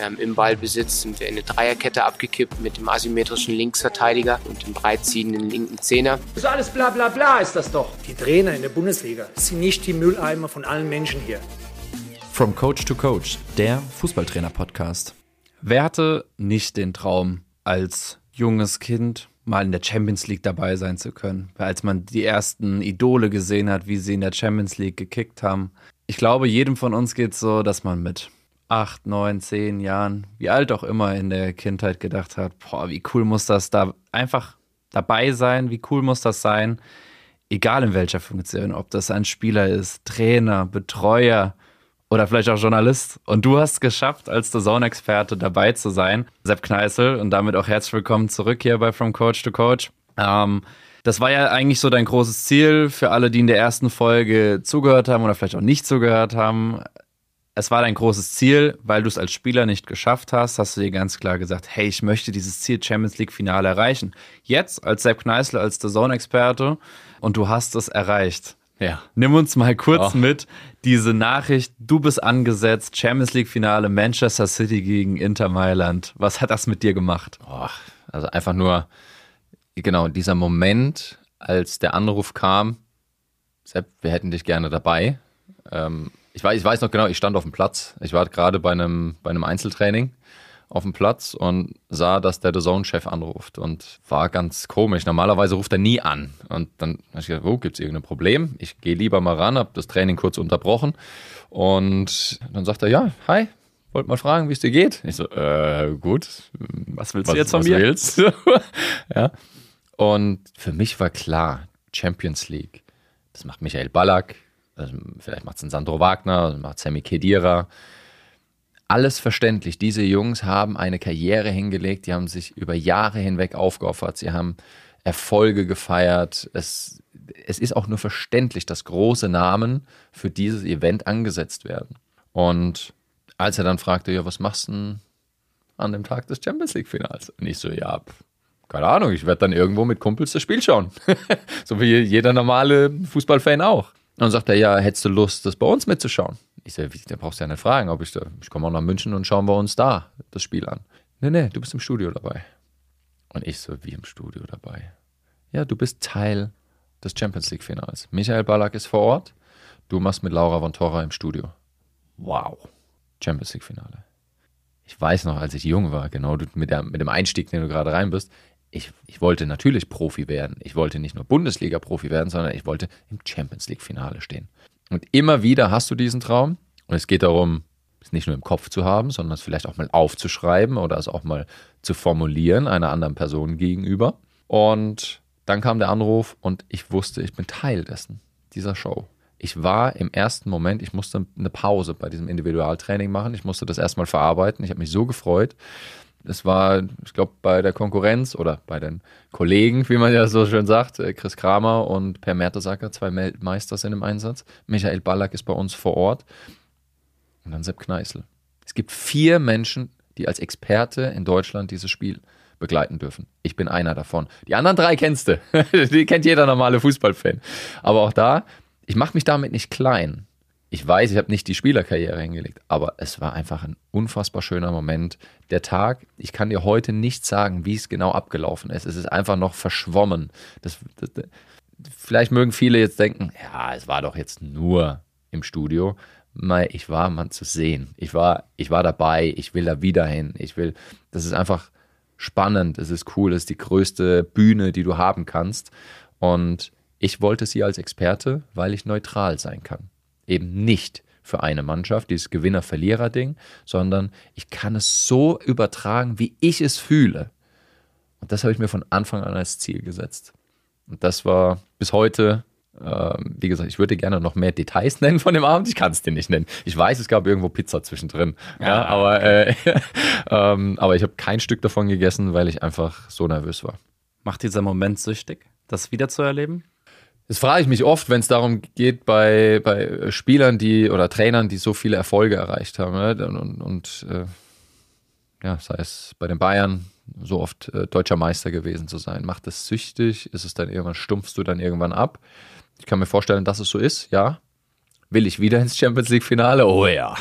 Ähm, Im Ballbesitz sind wir in eine Dreierkette abgekippt mit dem asymmetrischen Linksverteidiger und dem breitziehenden linken Zehner. Das ist alles bla bla bla ist das doch. Die Trainer in der Bundesliga sind nicht die Mülleimer von allen Menschen hier. From Coach to Coach, der Fußballtrainer-Podcast. Wer hatte nicht den Traum, als junges Kind mal in der Champions League dabei sein zu können? Als man die ersten Idole gesehen hat, wie sie in der Champions League gekickt haben. Ich glaube, jedem von uns geht es so, dass man mit acht, neun, zehn Jahren, wie alt auch immer in der Kindheit gedacht hat, boah, wie cool muss das da einfach dabei sein, wie cool muss das sein, egal in welcher Funktion, ob das ein Spieler ist, Trainer, Betreuer, oder vielleicht auch Journalist. Und du hast geschafft, als The Zone-Experte dabei zu sein, Sepp Kneißl. Und damit auch herzlich willkommen zurück hier bei From Coach to Coach. Ähm, das war ja eigentlich so dein großes Ziel für alle, die in der ersten Folge zugehört haben oder vielleicht auch nicht zugehört haben. Es war dein großes Ziel, weil du es als Spieler nicht geschafft hast, hast du dir ganz klar gesagt, hey, ich möchte dieses Ziel Champions League Finale erreichen. Jetzt als Sepp Kneißl, als The Zone-Experte und du hast es erreicht. Ja. Nimm uns mal kurz oh. mit, diese Nachricht, du bist angesetzt, Champions League Finale Manchester City gegen Inter Mailand. Was hat das mit dir gemacht? Oh, also einfach nur, genau, dieser Moment, als der Anruf kam, Sepp, wir hätten dich gerne dabei. Ähm, ich, weiß, ich weiß noch genau, ich stand auf dem Platz. Ich war gerade bei einem, bei einem Einzeltraining auf dem Platz und sah, dass der The Zone-Chef anruft und war ganz komisch. Normalerweise ruft er nie an. Und dann habe ich gedacht, oh, gibt es irgendein Problem? Ich gehe lieber mal ran, habe das Training kurz unterbrochen und dann sagt er, ja, hi, wollte mal fragen, wie es dir geht. Ich so, äh, gut. Was willst was, du jetzt von was mir? Willst? ja. Und für mich war klar, Champions League, das macht Michael Ballack, vielleicht macht es ein Sandro Wagner, macht Sammy Kedira, alles verständlich. Diese Jungs haben eine Karriere hingelegt, die haben sich über Jahre hinweg aufgeopfert, sie haben Erfolge gefeiert. Es, es ist auch nur verständlich, dass große Namen für dieses Event angesetzt werden. Und als er dann fragte, ja, was machst du denn an dem Tag des Champions League-Finals? Und ich so, ja, keine Ahnung, ich werde dann irgendwo mit Kumpels das Spiel schauen. so wie jeder normale Fußballfan auch. Und dann sagt er, ja, hättest du Lust, das bei uns mitzuschauen? Ich sage, da brauchst du ja nicht fragen, ob ich da, ich komme auch nach München und schauen wir uns da das Spiel an. Nee, nee, du bist im Studio dabei. Und ich so, wie im Studio dabei? Ja, du bist Teil des Champions League Finals. Michael Ballack ist vor Ort, du machst mit Laura von Torra im Studio. Wow. Champions League Finale. Ich weiß noch, als ich jung war, genau mit, der, mit dem Einstieg, den du gerade rein bist, ich, ich wollte natürlich Profi werden. Ich wollte nicht nur Bundesliga-Profi werden, sondern ich wollte im Champions League-Finale stehen. Und immer wieder hast du diesen Traum. Und es geht darum, es nicht nur im Kopf zu haben, sondern es vielleicht auch mal aufzuschreiben oder es auch mal zu formulieren einer anderen Person gegenüber. Und dann kam der Anruf und ich wusste, ich bin Teil dessen, dieser Show. Ich war im ersten Moment, ich musste eine Pause bei diesem Individualtraining machen. Ich musste das erstmal verarbeiten. Ich habe mich so gefreut, es war, ich glaube, bei der Konkurrenz oder bei den Kollegen, wie man ja so schön sagt, äh, Chris Kramer und Per Mertesacker, zwei Meister sind im Einsatz. Michael Ballack ist bei uns vor Ort. Und dann Sepp Kneißl. Es gibt vier Menschen, die als Experte in Deutschland dieses Spiel begleiten dürfen. Ich bin einer davon. Die anderen drei kennst du. die kennt jeder normale Fußballfan. Aber auch da, ich mache mich damit nicht klein ich weiß, ich habe nicht die Spielerkarriere hingelegt, aber es war einfach ein unfassbar schöner Moment. Der Tag, ich kann dir heute nicht sagen, wie es genau abgelaufen ist. Es ist einfach noch verschwommen. Das, das, vielleicht mögen viele jetzt denken, ja, es war doch jetzt nur im Studio. Ich war man zu sehen. Ich war, ich war dabei. Ich will da wieder hin. Ich will, das ist einfach spannend. Es ist cool. Es ist die größte Bühne, die du haben kannst. Und ich wollte sie als Experte, weil ich neutral sein kann eben nicht für eine Mannschaft, dieses Gewinner-Verlierer-Ding, sondern ich kann es so übertragen, wie ich es fühle. Und das habe ich mir von Anfang an als Ziel gesetzt. Und das war bis heute, äh, wie gesagt, ich würde gerne noch mehr Details nennen von dem Abend. Ich kann es dir nicht nennen. Ich weiß, es gab irgendwo Pizza zwischendrin. Ja, ja aber, äh, ähm, aber ich habe kein Stück davon gegessen, weil ich einfach so nervös war. Macht dieser Moment süchtig, das wiederzuerleben? Das frage ich mich oft, wenn es darum geht, bei, bei Spielern, die oder Trainern, die so viele Erfolge erreicht haben. Ne? Und, und äh, ja, sei es bei den Bayern, so oft äh, deutscher Meister gewesen zu sein. Macht das süchtig? Ist es dann irgendwann, stumpfst du dann irgendwann ab? Ich kann mir vorstellen, dass es so ist, ja. Will ich wieder ins Champions League-Finale? Oh ja.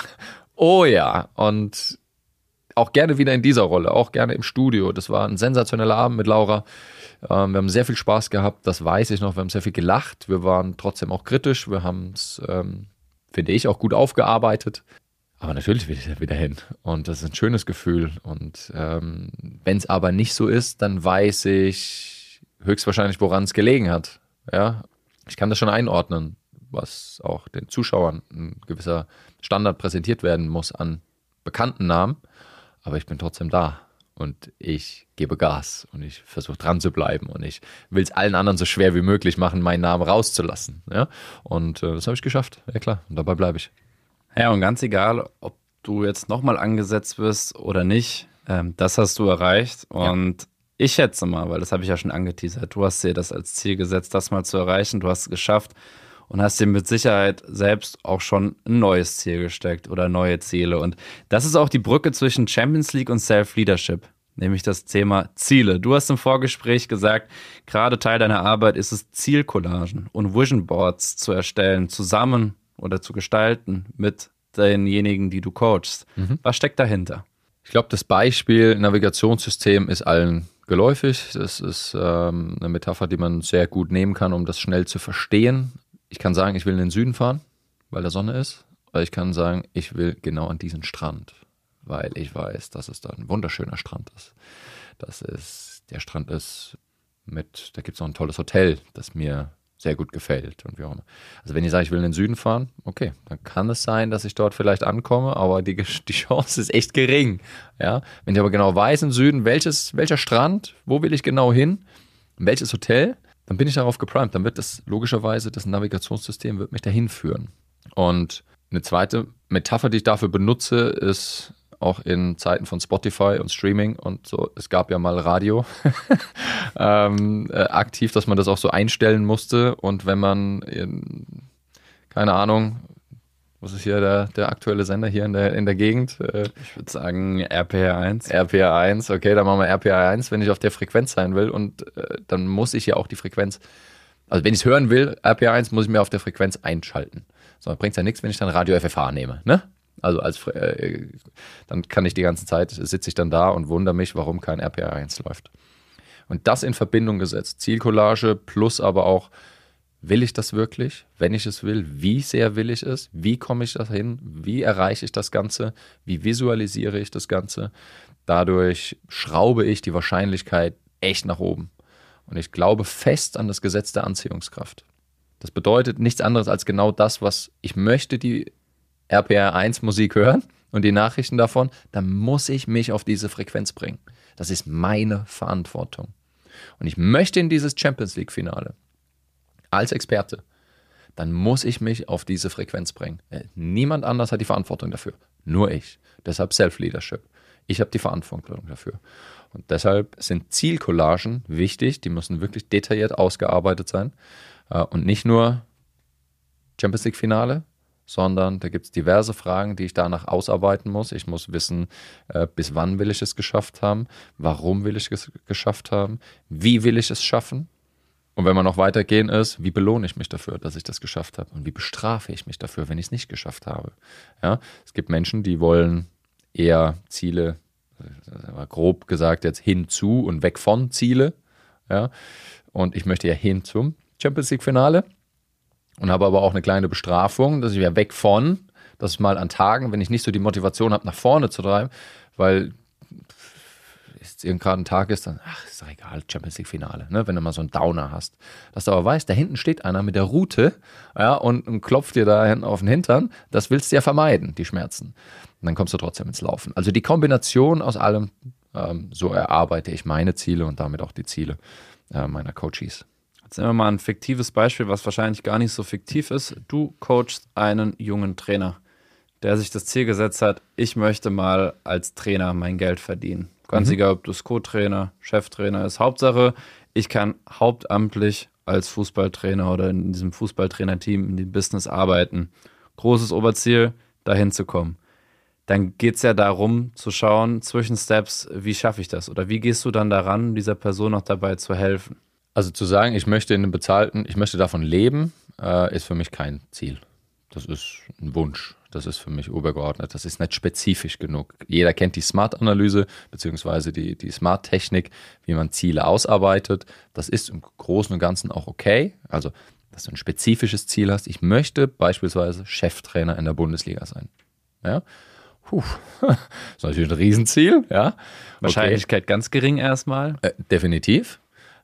Oh ja. Und auch gerne wieder in dieser Rolle, auch gerne im Studio. Das war ein sensationeller Abend mit Laura. Ähm, wir haben sehr viel Spaß gehabt, das weiß ich noch. Wir haben sehr viel gelacht. Wir waren trotzdem auch kritisch. Wir haben es, ähm, finde ich, auch gut aufgearbeitet. Aber natürlich will ich da wieder hin. Und das ist ein schönes Gefühl. Und ähm, wenn es aber nicht so ist, dann weiß ich höchstwahrscheinlich, woran es gelegen hat. Ja, ich kann das schon einordnen, was auch den Zuschauern ein gewisser Standard präsentiert werden muss an bekannten Namen. Aber ich bin trotzdem da und ich gebe Gas und ich versuche dran zu bleiben und ich will es allen anderen so schwer wie möglich machen, meinen Namen rauszulassen. Ja? Und äh, das habe ich geschafft. Ja klar, und dabei bleibe ich. Ja, und ganz egal, ob du jetzt nochmal angesetzt wirst oder nicht, ähm, das hast du erreicht. Und ja. ich schätze mal, weil das habe ich ja schon angeteasert, du hast dir das als Ziel gesetzt, das mal zu erreichen. Du hast es geschafft und hast dir mit Sicherheit selbst auch schon ein neues Ziel gesteckt oder neue Ziele. Und das ist auch die Brücke zwischen Champions League und Self-Leadership nämlich das Thema Ziele. Du hast im Vorgespräch gesagt, gerade Teil deiner Arbeit ist es, Zielcollagen und Vision Boards zu erstellen, zusammen oder zu gestalten mit denjenigen, die du coachst. Mhm. Was steckt dahinter? Ich glaube, das Beispiel Navigationssystem ist allen geläufig. Das ist ähm, eine Metapher, die man sehr gut nehmen kann, um das schnell zu verstehen. Ich kann sagen, ich will in den Süden fahren, weil da Sonne ist. Oder ich kann sagen, ich will genau an diesen Strand, weil ich weiß, dass es da ein wunderschöner Strand ist. Das ist, der Strand ist mit, da gibt es noch ein tolles Hotel, das mir sehr gut gefällt und wie auch immer. Also wenn ich sage, ich will in den Süden fahren, okay, dann kann es sein, dass ich dort vielleicht ankomme, aber die, die Chance ist echt gering. Ja? Wenn ich aber genau weiß im Süden, welches, welcher Strand, wo will ich genau hin, welches Hotel, dann bin ich darauf geprimed. Dann wird das logischerweise, das Navigationssystem wird mich dahin führen. Und eine zweite Metapher, die ich dafür benutze, ist auch in Zeiten von Spotify und Streaming und so. Es gab ja mal Radio ähm, äh, aktiv, dass man das auch so einstellen musste. Und wenn man, in, keine Ahnung, was ist hier der, der aktuelle Sender hier in der, in der Gegend? Äh, ich würde sagen RPR1. RPR1, okay, dann machen wir RPR1, wenn ich auf der Frequenz sein will. Und äh, dann muss ich ja auch die Frequenz, also wenn ich es hören will, RPR1, muss ich mir auf der Frequenz einschalten. So, bringt es ja nichts, wenn ich dann Radio FFH nehme, ne? Also als äh, dann kann ich die ganze Zeit, sitze ich dann da und wundere mich, warum kein RPR1 läuft. Und das in Verbindung gesetzt. Zielcollage plus aber auch, will ich das wirklich? Wenn ich es will, wie sehr will ich es? Wie komme ich das hin? Wie erreiche ich das Ganze? Wie visualisiere ich das Ganze? Dadurch schraube ich die Wahrscheinlichkeit echt nach oben. Und ich glaube fest an das Gesetz der Anziehungskraft. Das bedeutet nichts anderes als genau das, was ich möchte, die RPR1 Musik hören und die Nachrichten davon, dann muss ich mich auf diese Frequenz bringen. Das ist meine Verantwortung. Und ich möchte in dieses Champions League Finale als Experte, dann muss ich mich auf diese Frequenz bringen. Äh, niemand anders hat die Verantwortung dafür, nur ich. Deshalb Self-Leadership. Ich habe die Verantwortung dafür. Und deshalb sind Zielcollagen wichtig, die müssen wirklich detailliert ausgearbeitet sein äh, und nicht nur Champions League Finale, sondern da gibt es diverse Fragen, die ich danach ausarbeiten muss. Ich muss wissen, äh, bis wann will ich es geschafft haben, warum will ich es geschafft haben, wie will ich es schaffen. Und wenn wir noch weitergehen ist, wie belohne ich mich dafür, dass ich das geschafft habe? Und wie bestrafe ich mich dafür, wenn ich es nicht geschafft habe? Ja, es gibt Menschen, die wollen eher Ziele, grob gesagt jetzt hinzu und weg von Ziele. Ja, und ich möchte ja hin zum Champions League Finale und habe aber auch eine kleine Bestrafung, dass ich ja weg von, dass mal an Tagen, wenn ich nicht so die Motivation habe, nach vorne zu treiben, weil jetzt gerade ein Tag ist, dann, ach, ist doch egal, Champions League Finale, ne, wenn du mal so einen Downer hast. Dass du aber weißt, da hinten steht einer mit der Route, ja, und, und klopft dir da hinten auf den Hintern, das willst du ja vermeiden, die Schmerzen. Und dann kommst du trotzdem ins Laufen. Also die Kombination aus allem, ähm, so erarbeite ich meine Ziele und damit auch die Ziele äh, meiner Coaches. Jetzt nehmen wir mal ein fiktives Beispiel, was wahrscheinlich gar nicht so fiktiv ist. Du coachst einen jungen Trainer, der sich das Ziel gesetzt hat, ich möchte mal als Trainer mein Geld verdienen. Ganz mhm. egal, ob du Co-Trainer, Cheftrainer ist. Hauptsache, ich kann hauptamtlich als Fußballtrainer oder in diesem Fußballtrainerteam in dem Business arbeiten. Großes Oberziel, dahin zu kommen. Dann geht es ja darum zu schauen, zwischen Steps, wie schaffe ich das? Oder wie gehst du dann daran, dieser Person noch dabei zu helfen? Also zu sagen, ich möchte in einem bezahlten, ich möchte davon leben, äh, ist für mich kein Ziel. Das ist ein Wunsch. Das ist für mich übergeordnet. Das ist nicht spezifisch genug. Jeder kennt die Smart-Analyse beziehungsweise die, die Smart-Technik, wie man Ziele ausarbeitet. Das ist im Großen und Ganzen auch okay. Also, dass du ein spezifisches Ziel hast. Ich möchte beispielsweise Cheftrainer in der Bundesliga sein. Ja. Puh. Das ist natürlich ein Riesenziel, ja. Wahrscheinlichkeit okay. ganz gering erstmal. Äh, definitiv.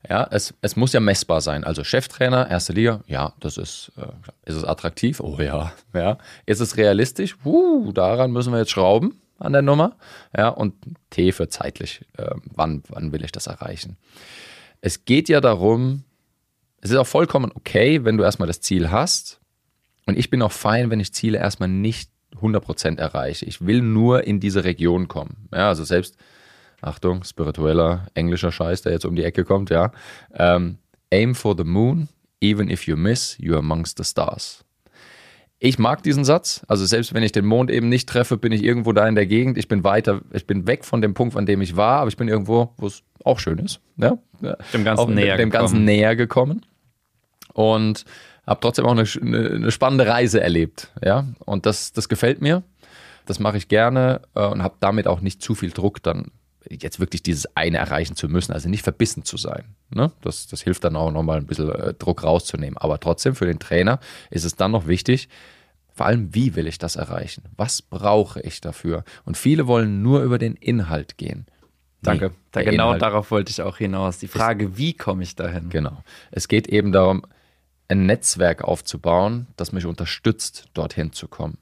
Ja, es, es muss ja messbar sein. Also Cheftrainer, erste Liga, ja, das ist, äh, ist es attraktiv? Oh ja, ja. Ist es realistisch? Uh, daran müssen wir jetzt schrauben an der Nummer. Ja, und T für zeitlich. Äh, wann, wann will ich das erreichen? Es geht ja darum, es ist auch vollkommen okay, wenn du erstmal das Ziel hast. Und ich bin auch fein, wenn ich Ziele erstmal nicht 100% erreiche. Ich will nur in diese Region kommen. Ja, also selbst Achtung, spiritueller englischer Scheiß, der jetzt um die Ecke kommt, ja. Ähm, aim for the moon, even if you miss, you're amongst the stars. Ich mag diesen Satz. Also selbst wenn ich den Mond eben nicht treffe, bin ich irgendwo da in der Gegend. Ich bin weiter, ich bin weg von dem Punkt, an dem ich war, aber ich bin irgendwo, wo es auch schön ist. Ja? Dem Ganzen auch näher dem gekommen. Ganzen näher gekommen. Und habe trotzdem auch eine, eine, spannende Reise erlebt. Ja? Und das, das gefällt mir. Das mache ich gerne äh, und habe damit auch nicht zu viel Druck dann jetzt wirklich dieses eine erreichen zu müssen, also nicht verbissen zu sein. Ne? Das, das hilft dann auch nochmal ein bisschen äh, Druck rauszunehmen. Aber trotzdem für den Trainer ist es dann noch wichtig, vor allem, wie will ich das erreichen? Was brauche ich dafür? Und viele wollen nur über den Inhalt gehen. Danke. Da genau Inhalt darauf wollte ich auch hinaus. Die Frage, ist, wie komme ich dahin? Genau. Es geht eben darum, ein Netzwerk aufzubauen, das mich unterstützt, dorthin zu kommen.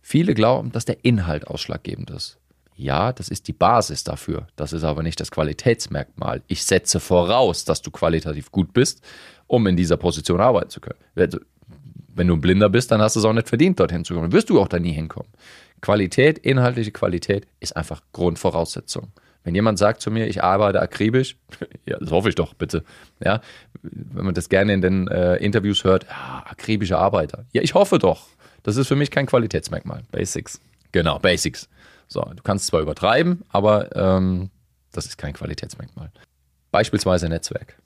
Viele glauben, dass der Inhalt ausschlaggebend ist. Ja, das ist die Basis dafür. Das ist aber nicht das Qualitätsmerkmal. Ich setze voraus, dass du qualitativ gut bist, um in dieser Position arbeiten zu können. Wenn du ein Blinder bist, dann hast du es auch nicht verdient, dorthin zu kommen. Dann wirst du auch da nie hinkommen. Qualität, inhaltliche Qualität ist einfach Grundvoraussetzung. Wenn jemand sagt zu mir, ich arbeite akribisch, ja, das hoffe ich doch, bitte. Ja, wenn man das gerne in den äh, Interviews hört, ja, akribische Arbeiter. Ja, ich hoffe doch. Das ist für mich kein Qualitätsmerkmal. Basics. Genau, Basics. So, du kannst zwar übertreiben, aber ähm, das ist kein Qualitätsmerkmal. Beispielsweise Netzwerk.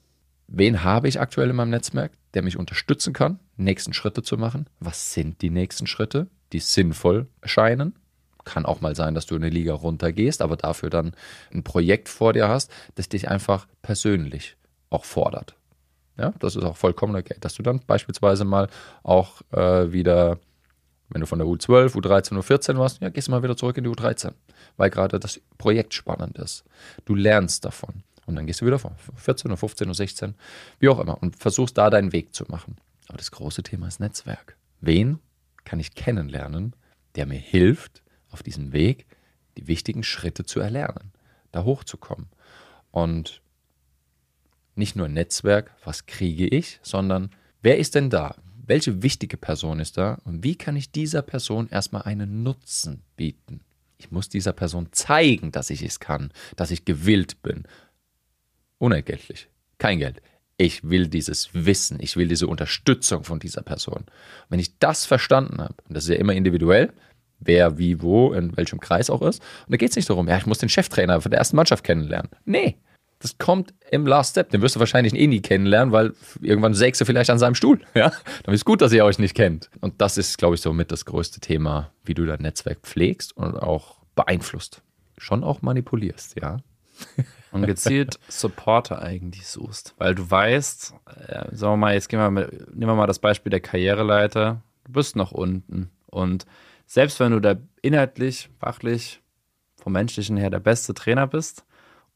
Wen habe ich aktuell in meinem Netzwerk, der mich unterstützen kann, nächsten Schritte zu machen? Was sind die nächsten Schritte, die sinnvoll erscheinen? Kann auch mal sein, dass du eine Liga runtergehst, aber dafür dann ein Projekt vor dir hast, das dich einfach persönlich auch fordert. Ja, das ist auch vollkommen okay, dass du dann beispielsweise mal auch äh, wieder wenn du von der U12, U13, U14 warst, ja, gehst du mal wieder zurück in die U13, weil gerade das Projekt spannend ist. Du lernst davon. Und dann gehst du wieder von 14 oder 15 oder 16, wie auch immer, und versuchst da deinen Weg zu machen. Aber das große Thema ist Netzwerk. Wen kann ich kennenlernen, der mir hilft, auf diesem Weg die wichtigen Schritte zu erlernen, da hochzukommen? Und nicht nur Netzwerk, was kriege ich, sondern wer ist denn da? Welche wichtige Person ist da und wie kann ich dieser Person erstmal einen Nutzen bieten? Ich muss dieser Person zeigen, dass ich es kann, dass ich gewillt bin. Unentgeltlich. Kein Geld. Ich will dieses Wissen, ich will diese Unterstützung von dieser Person. wenn ich das verstanden habe, und das ist ja immer individuell, wer, wie, wo, in welchem Kreis auch ist, und da geht es nicht darum, ja, ich muss den Cheftrainer von der ersten Mannschaft kennenlernen. Nee, das kommt im Last Step. Den wirst du wahrscheinlich eh nie kennenlernen, weil irgendwann sägst du vielleicht an seinem Stuhl. Ja? Dann ist gut, dass ihr euch nicht kennt. Und das ist, glaube ich, so mit das größte Thema, wie du dein Netzwerk pflegst und auch beeinflusst. Schon auch manipulierst, ja. Und gezielt Supporter eigentlich suchst. Weil du weißt, äh, sagen wir mal, jetzt gehen wir mal, nehmen wir mal das Beispiel der Karriereleiter. Du bist noch unten. Und selbst wenn du da inhaltlich, fachlich, vom menschlichen her der beste Trainer bist,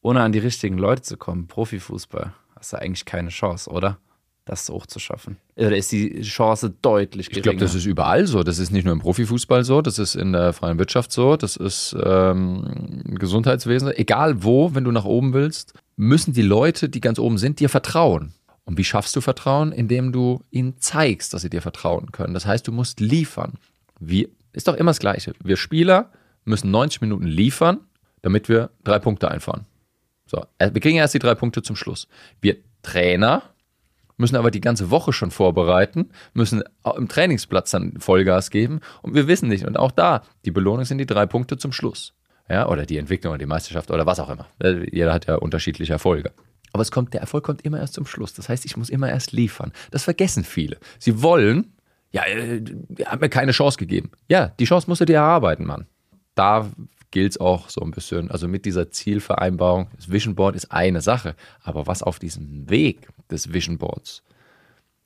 ohne an die richtigen Leute zu kommen, Profifußball, hast du eigentlich keine Chance, oder? Das hoch zu schaffen. Oder ist die Chance deutlich geringer? Ich glaube, das ist überall so. Das ist nicht nur im Profifußball so, das ist in der freien Wirtschaft so, das ist ähm, im Gesundheitswesen. Egal wo, wenn du nach oben willst, müssen die Leute, die ganz oben sind, dir vertrauen. Und wie schaffst du Vertrauen? Indem du ihnen zeigst, dass sie dir vertrauen können. Das heißt, du musst liefern. Wie, ist doch immer das Gleiche. Wir Spieler müssen 90 Minuten liefern, damit wir drei Punkte einfahren. So, äh, wir kriegen erst die drei Punkte zum Schluss. Wir Trainer müssen aber die ganze Woche schon vorbereiten, müssen im Trainingsplatz dann Vollgas geben und wir wissen nicht. Und auch da, die Belohnung sind die drei Punkte zum Schluss. Ja, oder die Entwicklung oder die Meisterschaft oder was auch immer. Äh, jeder hat ja unterschiedliche Erfolge. Aber es kommt, der Erfolg kommt immer erst zum Schluss. Das heißt, ich muss immer erst liefern. Das vergessen viele. Sie wollen Ja, äh, hat mir keine Chance gegeben. Ja, die Chance musst du dir erarbeiten, Mann. Da gilt es auch so ein bisschen, also mit dieser Zielvereinbarung, das Vision Board ist eine Sache, aber was auf diesem Weg des Vision Boards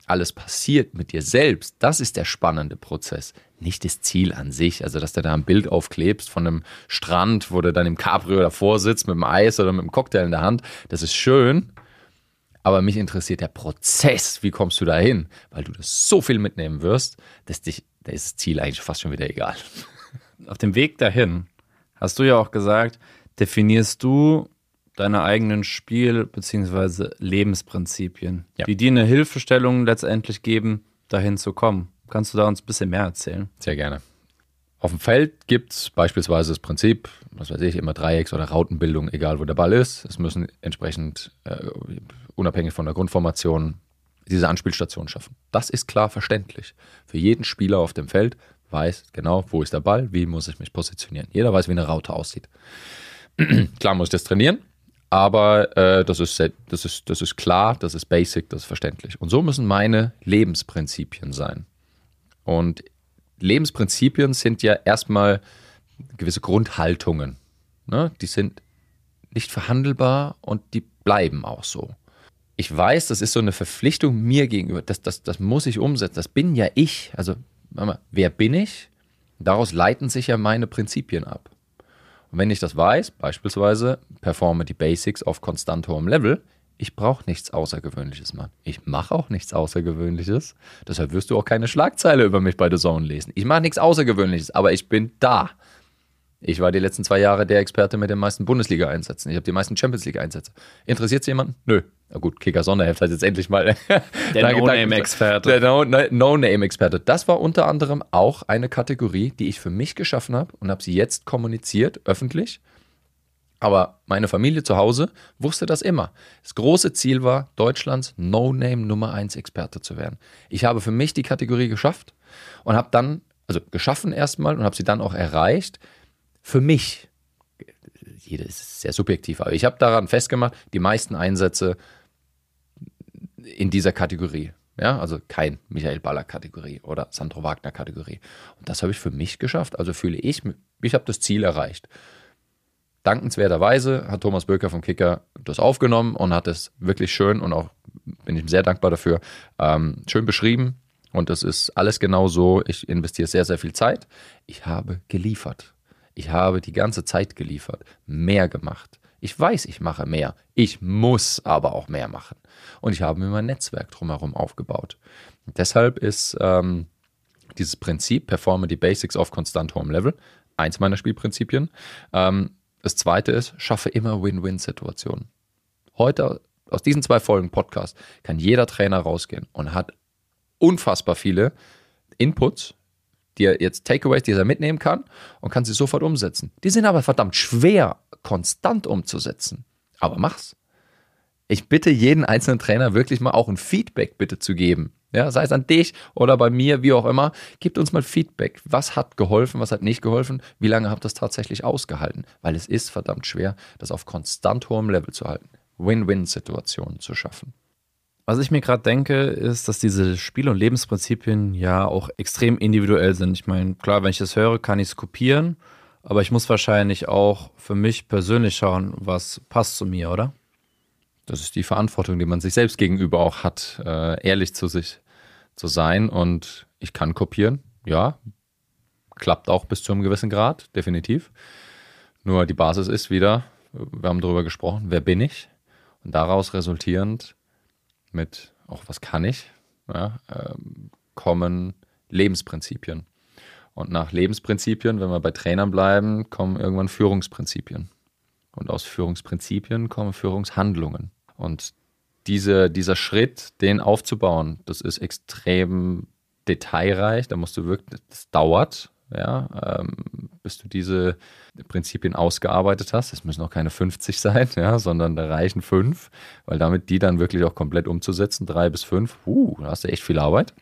alles passiert mit dir selbst, das ist der spannende Prozess. Nicht das Ziel an sich, also dass du da ein Bild aufklebst von einem Strand, wo du dann im Cabrio davor sitzt mit dem Eis oder mit dem Cocktail in der Hand, das ist schön, aber mich interessiert der Prozess, wie kommst du da hin, weil du das so viel mitnehmen wirst, dass dich, da ist das Ziel eigentlich fast schon wieder egal. Auf dem Weg dahin hast du ja auch gesagt, definierst du deine eigenen Spiel- bzw. Lebensprinzipien, Ja. die dir eine Hilfestellung letztendlich geben, dahin zu kommen. Kannst du da uns ein bisschen mehr erzählen? Sehr gerne. Auf dem Feld gibt es beispielsweise das Prinzip, was weiß ich, immer Dreiecks- oder Rautenbildung, egal wo der Ball ist. Es müssen entsprechend, äh, unabhängig von der Grundformation, diese Anspielstation schaffen. Das ist klar verständlich. Für jeden Spieler auf dem Feld weiß genau, wo ist der Ball, wie muss ich mich positionieren. Jeder weiß, wie eine Raute aussieht. klar muss ich das trainieren, aber äh, das, ist, das, ist, das ist klar, das ist basic, das ist verständlich. Und so müssen meine Lebensprinzipien sein. Und Lebensprinzipien sind ja erstmal gewisse Grundhaltungen. Ne? Die sind nicht verhandelbar und die bleiben auch so. Ich weiß, das ist so eine Verpflichtung mir gegenüber. Das, das, das muss ich umsetzen. Das bin ja ich. Also, wer bin ich? Daraus leiten sich ja meine Prinzipien ab. Und wenn ich das weiß, beispielsweise performe die Basics auf konstant hohem Level, ich brauche nichts Außergewöhnliches, Mann. Ich mache auch nichts Außergewöhnliches. Deshalb wirst du auch keine Schlagzeile über mich bei The Zone lesen. Ich mache nichts Außergewöhnliches, aber ich bin da. Ich war die letzten zwei Jahre der Experte mit den meisten Bundesliga-Einsätzen. Ich habe die meisten Champions League-Einsätze. Interessiert es jemanden? Nö. Na gut, Kicker Sonderheft hat jetzt endlich mal Der No-Name-Experte. Der No- No- No-Name-Experte. Das war unter anderem auch eine Kategorie, die ich für mich geschaffen habe und habe sie jetzt kommuniziert, öffentlich. Aber meine Familie zu Hause wusste das immer. Das große Ziel war, Deutschlands No-Name Nummer 1 Experte zu werden. Ich habe für mich die Kategorie geschafft und habe dann, also geschaffen erstmal und habe sie dann auch erreicht. Für mich, jeder ist sehr subjektiv, aber ich habe daran festgemacht, die meisten Einsätze in dieser Kategorie. Ja, also kein Michael Baller-Kategorie oder Sandro Wagner-Kategorie. Und das habe ich für mich geschafft. Also fühle ich, ich habe das Ziel erreicht. Dankenswerterweise hat Thomas Böker vom Kicker das aufgenommen und hat es wirklich schön und auch bin ich ihm sehr dankbar dafür, ähm, schön beschrieben. Und das ist alles genau so. Ich investiere sehr, sehr viel Zeit. Ich habe geliefert. Ich habe die ganze Zeit geliefert, mehr gemacht. Ich weiß, ich mache mehr. Ich muss aber auch mehr machen. Und ich habe mir mein Netzwerk drumherum aufgebaut. Und deshalb ist ähm, dieses Prinzip, performe die Basics auf konstant hohem Level, eins meiner Spielprinzipien. Ähm, das zweite ist, schaffe immer Win-Win-Situationen. Heute aus diesen zwei Folgen Podcast kann jeder Trainer rausgehen und hat unfassbar viele Inputs, die er jetzt Takeaways, die er mitnehmen kann und kann sie sofort umsetzen. Die sind aber verdammt schwer, konstant umzusetzen. Aber mach's. Ich bitte jeden einzelnen Trainer wirklich mal auch ein Feedback bitte zu geben. Ja, sei es an dich oder bei mir, wie auch immer. Gebt uns mal Feedback. Was hat geholfen, was hat nicht geholfen? Wie lange habt ihr das tatsächlich ausgehalten? Weil es ist verdammt schwer, das auf konstant hohem Level zu halten. Win-Win-Situationen zu schaffen. Was ich mir gerade denke, ist, dass diese Spiel- und Lebensprinzipien ja auch extrem individuell sind. Ich meine, klar, wenn ich das höre, kann ich es kopieren, aber ich muss wahrscheinlich auch für mich persönlich schauen, was passt zu mir, oder? Das ist die Verantwortung, die man sich selbst gegenüber auch hat, äh, ehrlich zu sich zu sein. Und ich kann kopieren, ja. Klappt auch bis zu einem gewissen Grad, definitiv. Nur die Basis ist wieder, wir haben darüber gesprochen, wer bin ich? Und daraus resultierend mit auch was kann ich, ja, ähm, kommen Lebensprinzipien. Und nach Lebensprinzipien, wenn wir bei Trainern bleiben, kommen irgendwann Führungsprinzipien. Und aus Führungsprinzipien kommen Führungshandlungen. Und diese, dieser Schritt, den aufzubauen, das ist extrem detailreich. Da musst du wirklich, das dauert, ja, ähm, bis du diese Prinzipien ausgearbeitet hast. Es müssen auch keine 50 sein, ja, sondern da reichen fünf, weil damit die dann wirklich auch komplett umzusetzen, drei bis fünf, uh, da hast du echt viel Arbeit.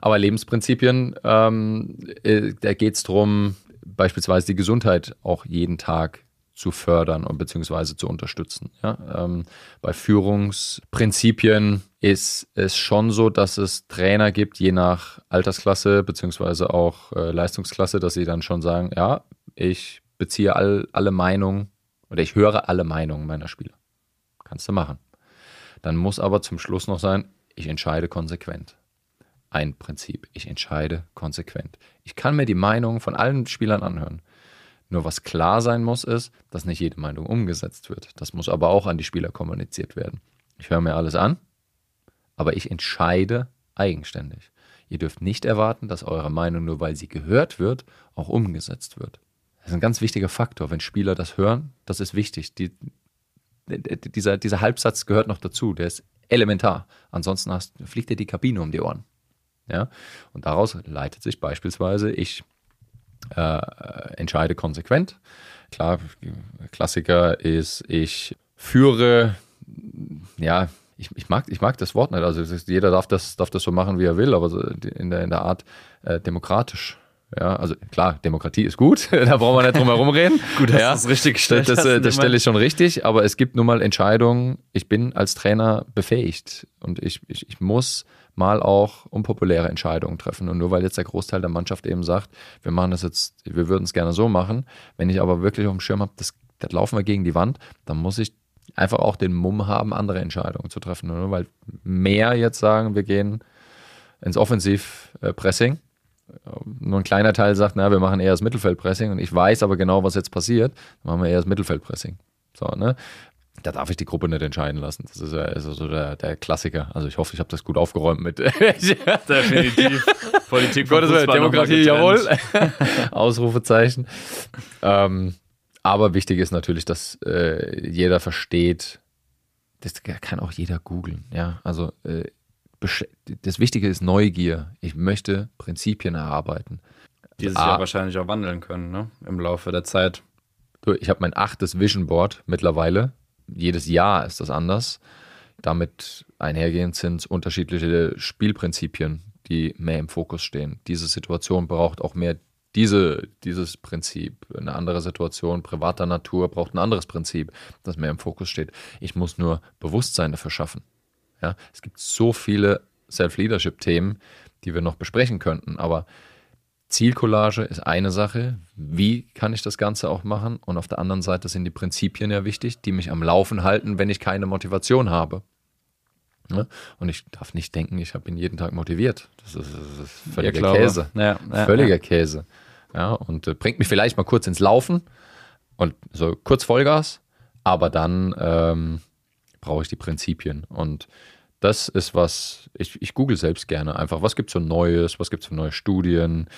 Aber Lebensprinzipien, ähm, äh, da geht es darum, beispielsweise die Gesundheit auch jeden Tag zu fördern und beziehungsweise zu unterstützen. Ja? Ähm, bei Führungsprinzipien ist es schon so, dass es Trainer gibt, je nach Altersklasse beziehungsweise auch äh, Leistungsklasse, dass sie dann schon sagen, ja, ich beziehe all, alle Meinungen oder ich höre alle Meinungen meiner Spieler. Kannst du machen. Dann muss aber zum Schluss noch sein, ich entscheide konsequent. Ein Prinzip, ich entscheide konsequent. Ich kann mir die Meinung von allen Spielern anhören. Nur was klar sein muss, ist, dass nicht jede Meinung umgesetzt wird. Das muss aber auch an die Spieler kommuniziert werden. Ich höre mir alles an, aber ich entscheide eigenständig. Ihr dürft nicht erwarten, dass eure Meinung nur weil sie gehört wird, auch umgesetzt wird. Das ist ein ganz wichtiger Faktor. Wenn Spieler das hören, das ist wichtig. Die, dieser, dieser Halbsatz gehört noch dazu, der ist elementar. Ansonsten hast, fliegt dir die Kabine um die Ohren. Ja? Und daraus leitet sich beispielsweise, ich äh, entscheide konsequent. Klar, Klassiker ist, ich führe, ja, ich, ich, mag, ich mag das Wort nicht. Also jeder darf das, darf das so machen, wie er will, aber in, der, in der Art äh, demokratisch. Ja, also klar, Demokratie ist gut, da brauchen wir nicht drum herum reden. gut, dass ja, das richtig gestellt Das, das, das stelle ich schon richtig, aber es gibt nun mal Entscheidungen, ich bin als Trainer befähigt und ich, ich, ich muss mal auch unpopuläre Entscheidungen treffen. Und nur weil jetzt der Großteil der Mannschaft eben sagt, wir machen das jetzt, wir würden es gerne so machen, wenn ich aber wirklich auf dem Schirm habe, das, das laufen wir gegen die Wand, dann muss ich einfach auch den Mumm haben, andere Entscheidungen zu treffen. Nur weil mehr jetzt sagen, wir gehen ins Offensivpressing. Nur ein kleiner Teil sagt, na, wir machen eher das Mittelfeldpressing und ich weiß aber genau, was jetzt passiert, dann machen wir eher das Mittelfeldpressing. So, ne? Da darf ich die Gruppe nicht entscheiden lassen. Das ist, ist so der, der, Klassiker. Also ich hoffe, ich habe das gut aufgeräumt mit. Definitiv. Politik Gottes Demokratie, jawohl. Ausrufezeichen. Ähm, aber wichtig ist natürlich, dass äh, jeder versteht, das kann auch jeder googeln. Ja, also äh, das Wichtige ist Neugier. Ich möchte Prinzipien erarbeiten. Die sich ja wahrscheinlich auch wandeln können, ne? Im Laufe der Zeit. Ich habe mein achtes Vision Board mittlerweile jedes Jahr ist das anders. Damit einhergehend sind unterschiedliche Spielprinzipien, die mehr im Fokus stehen. Diese Situation braucht auch mehr diese, dieses Prinzip. Eine andere Situation privater Natur braucht ein anderes Prinzip, das mehr im Fokus steht. Ich muss nur Bewusstsein dafür schaffen. Ja, es gibt so viele Self-Leadership-Themen, die wir noch besprechen könnten, aber Zielcollage ist eine Sache. Wie kann ich das Ganze auch machen? Und auf der anderen Seite sind die Prinzipien ja wichtig, die mich am Laufen halten, wenn ich keine Motivation habe. Ja? Und ich darf nicht denken, ich habe ihn jeden Tag motiviert. Das ist, das ist völliger ja, Käse. Ja, völliger Käse. Ja, und äh, bringt mich vielleicht mal kurz ins Laufen und so kurz Vollgas, aber dann ähm, brauche ich die Prinzipien. Und das ist was, ich, ich google selbst gerne einfach, was gibt es so Neues, was gibt es für neue Studien,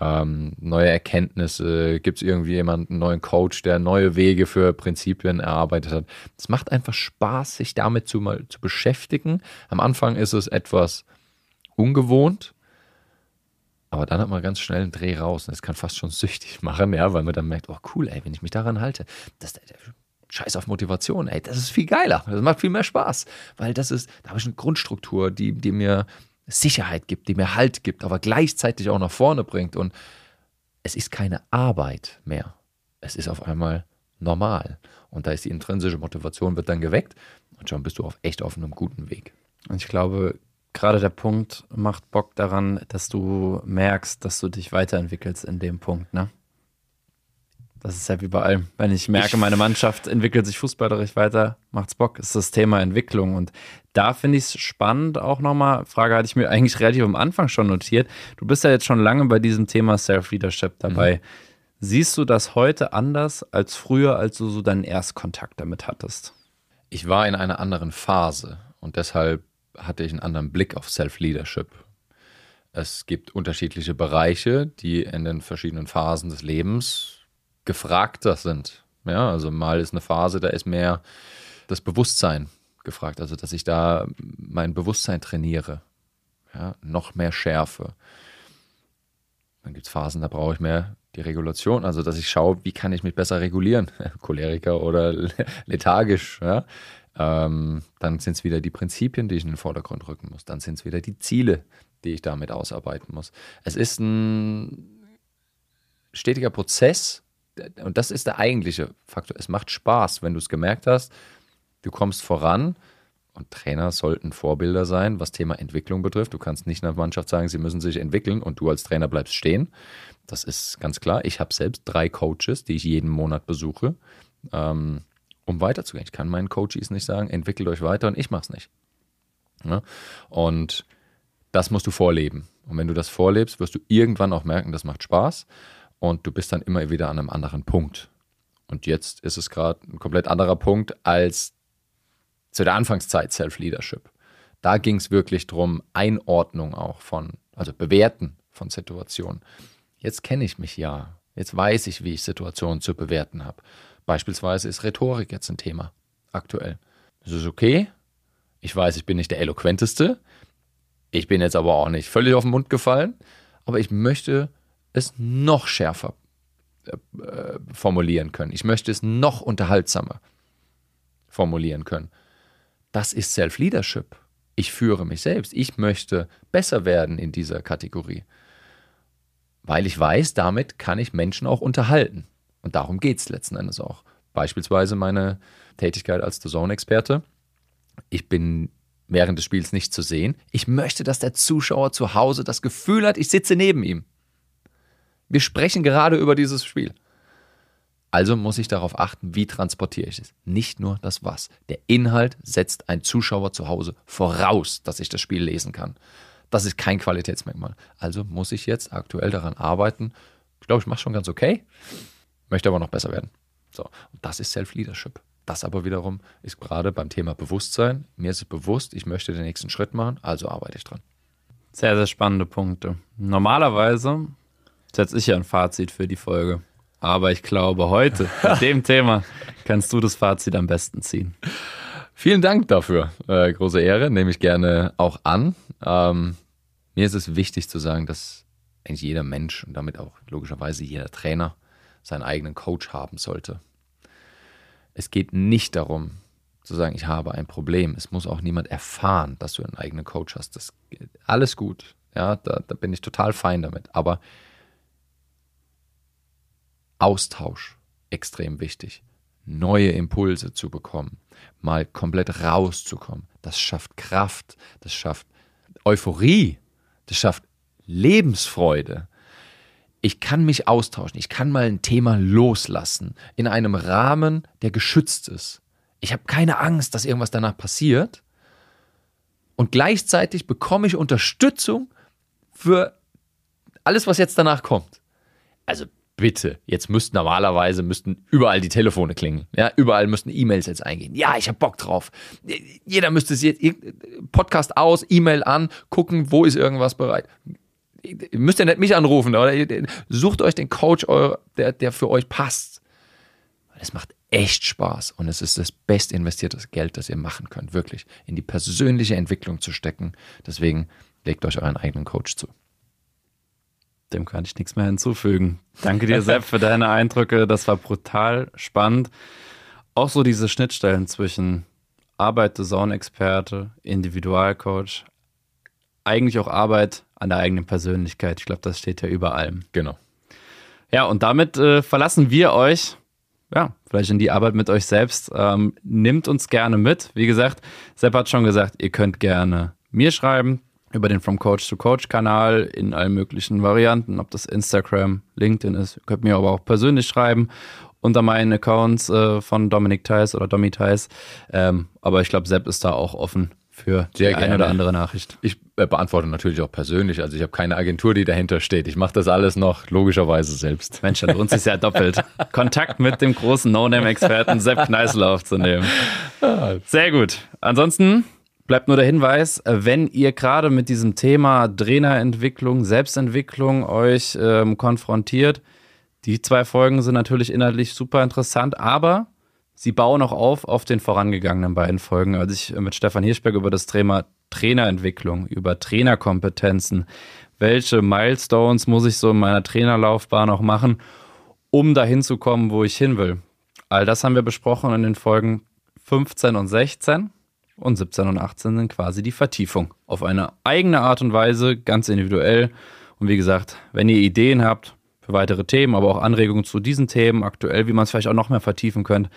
ähm, neue Erkenntnisse, gibt es irgendwie jemanden, einen neuen Coach, der neue Wege für Prinzipien erarbeitet hat. Es macht einfach Spaß, sich damit zu, mal zu beschäftigen. Am Anfang ist es etwas ungewohnt, aber dann hat man ganz schnell einen Dreh raus. Das kann fast schon süchtig machen, ja, weil man dann merkt, oh cool, ey, wenn ich mich daran halte, das, Scheiß auf Motivation, ey, das ist viel geiler. Das macht viel mehr Spaß, weil das ist, da habe ich eine Grundstruktur, die, die mir Sicherheit gibt, die mir Halt gibt, aber gleichzeitig auch nach vorne bringt. Und es ist keine Arbeit mehr. Es ist auf einmal normal. Und da ist die intrinsische Motivation, wird dann geweckt und schon bist du auf, echt auf einem guten Weg. Und ich glaube, gerade der Punkt macht Bock daran, dass du merkst, dass du dich weiterentwickelst in dem Punkt, ne? Das ist ja wie bei allem. Wenn ich merke, meine Mannschaft entwickelt sich fußballerisch weiter, macht's Bock. Das ist das Thema Entwicklung. Und da finde ich es spannend auch nochmal. Frage hatte ich mir eigentlich relativ am Anfang schon notiert. Du bist ja jetzt schon lange bei diesem Thema Self-Leadership dabei. Mhm. Siehst du das heute anders als früher, als du so deinen Erstkontakt damit hattest? Ich war in einer anderen Phase und deshalb hatte ich einen anderen Blick auf Self-Leadership. Es gibt unterschiedliche Bereiche, die in den verschiedenen Phasen des Lebens gefragter sind. Ja, also mal ist eine Phase, da ist mehr das Bewusstsein gefragt, also dass ich da mein Bewusstsein trainiere, ja, noch mehr Schärfe. Dann gibt es Phasen, da brauche ich mehr die Regulation, also dass ich schaue, wie kann ich mich besser regulieren, Choleriker oder lethargisch. Ja. Ähm, dann sind es wieder die Prinzipien, die ich in den Vordergrund rücken muss. Dann sind es wieder die Ziele, die ich damit ausarbeiten muss. Es ist ein stetiger Prozess, und das ist der eigentliche Faktor. Es macht Spaß, wenn du es gemerkt hast, du kommst voran Und Trainer sollten Vorbilder sein, was Thema Entwicklung betrifft. Du kannst nicht einer Mannschaft sagen, sie müssen sich entwickeln und du als Trainer bleibst stehen. Das ist ganz klar. Ich habe selbst drei Coaches, die ich jeden Monat besuche, ähm, um weiterzugehen. Ich kann meinen Coaches nicht sagen, entwickelt euch weiter und ich mache es nicht. Ja? Und das musst du vorleben. Und wenn du das vorlebst, wirst du irgendwann auch merken, das macht Spaß und du bist dann immer wieder an einem anderen Punkt. Und jetzt ist es gerade ein komplett anderer Punkt als zu der Anfangszeit Self-Leadership. Da ging es wirklich darum, Einordnung auch von, also Bewerten von Situationen. Jetzt kenne ich mich ja. Jetzt weiß ich, wie ich Situationen zu bewerten habe. Beispielsweise ist Rhetorik jetzt ein Thema aktuell. Das ist okay. Ich weiß, ich bin nicht der eloquenteste. Ich bin jetzt aber auch nicht völlig auf den Mund gefallen. Aber ich möchte es noch schärfer äh, formulieren können. Ich möchte es noch unterhaltsamer formulieren können. Das ist Self-Leadership. Ich führe mich selbst. Ich möchte besser werden in dieser Kategorie. Weil ich weiß, damit kann ich Menschen auch unterhalten. Und darum geht es letzten Endes auch. Beispielsweise meine Tätigkeit als The Zone-Experte. Ich bin während des Spiels nicht zu sehen. Ich möchte, dass der Zuschauer zu Hause das Gefühl hat, ich sitze neben ihm. Wir sprechen gerade über dieses Spiel. Also muss ich darauf achten, wie transportiere ich es. Nicht nur das Was. Der Inhalt setzt ein Zuschauer zu Hause voraus, dass ich das Spiel lesen kann. Das ist kein Qualitätsmerkmal. Also muss ich jetzt aktuell daran arbeiten. Ich glaube, ich mache schon ganz okay, möchte aber noch besser werden. So, und das ist Self-Leadership. Das aber wiederum ist gerade beim Thema Bewusstsein. Mir ist es bewusst, ich möchte den nächsten Schritt machen, also arbeite ich dran. Sehr, sehr spannende Punkte. Normalerweise setze ich ja ein Fazit für die Folge. Aber ich glaube, heute mit dem Thema kannst du das Fazit am besten ziehen. Vielen Dank dafür. Äh, große Ehre, nehme ich gerne auch an. Ähm, mir ist es wichtig zu sagen, dass eigentlich jeder Mensch und damit auch logischerweise jeder Trainer seinen eigenen Coach haben sollte. Es geht nicht darum, zu sagen, ich habe ein Problem. Es muss auch niemand erfahren, dass du einen eigenen Coach hast. Das alles gut. Ja, da, da bin ich total fein damit. Aber Austausch extrem wichtig. Neue Impulse zu bekommen, mal komplett rauszukommen. Das schafft Kraft, das schafft Euphorie, das schafft Lebensfreude. Ich kann mich austauschen, ich kann mal ein Thema loslassen in einem Rahmen, der geschützt ist. Ich habe keine Angst, dass irgendwas danach passiert. Und gleichzeitig bekomme ich Unterstützung für alles, was jetzt danach kommt. Also bitte, jetzt müssten normalerweise müssten überall die Telefone klingen. Ja, überall müssten E-Mails jetzt eingehen. Ja, ich habe Bock drauf. Jeder müsste sich jetzt Podcast aus, E-Mail an, gucken, wo ist irgendwas bereit. Ihr müsst ja nicht mich anrufen, oder? Sucht euch den Coach, der, der für euch passt. Es macht echt Spaß und es ist das best investierte Geld, das ihr machen könnt, wirklich in die persönliche Entwicklung zu stecken. Deswegen legt euch euren eigenen Coach zu. Dem kann ich nichts mehr hinzufügen. Danke dir, Sepp, für deine Eindrücke. Das war brutal spannend. Auch so diese Schnittstellen zwischen Arbeit des Individualcoach, eigentlich auch Arbeit an der eigenen Persönlichkeit. Ich glaube, das steht ja über allem. Genau. Ja, und damit äh, verlassen wir euch, ja, vielleicht in die Arbeit mit euch selbst. Ähm, nimmt uns gerne mit. Wie gesagt, Sepp hat schon gesagt, ihr könnt gerne mir schreiben, über den From Coach to Coach Kanal in allen möglichen Varianten, ob das Instagram, LinkedIn ist. Ihr könnt mir aber auch persönlich schreiben unter meinen Accounts äh, von Dominik Theis oder Domi Theis. Ähm, aber ich glaube, Sepp ist da auch offen für Sehr die gerne. eine oder andere Nachricht. Ich äh, beantworte natürlich auch persönlich. Also ich habe keine Agentur, die dahinter steht. Ich mache das alles noch logischerweise selbst. Mensch, dann lohnt sich ja doppelt. Kontakt mit dem großen No-Name-Experten Sepp Kneißl aufzunehmen. Sehr gut. Ansonsten Bleibt nur der Hinweis, äh, wenn ihr gerade mit diesem Thema Trainerentwicklung, Selbstentwicklung euch ähm, konfrontiert, die zwei Folgen sind natürlich inhaltlich super interessant, aber sie bauen auch auf auf den vorangegangenen beiden Folgen. Als ich mit Stefan Hirschberg über das Thema Trainerentwicklung, über Trainerkompetenzen, welche Milestones muss ich so in meiner Trainerlaufbahn auch machen, um dahin zu kommen, wo ich hin will. All das haben wir besprochen in den Folgen 15 und 16 und 17 und 18 sind quasi die Vertiefung. Auf eine eigene Art und Weise, ganz individuell. Und wie gesagt, wenn ihr Ideen habt für weitere Themen, aber auch Anregungen zu diesen Themen aktuell, wie man es vielleicht auch noch mehr vertiefen könnte,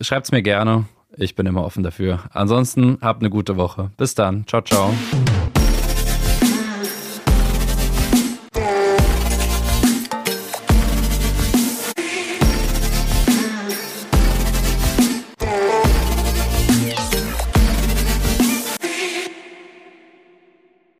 schreibt es mir gerne. Ich bin immer offen dafür. Ansonsten habt eine gute Woche. Bis dann. Ciao, ciao.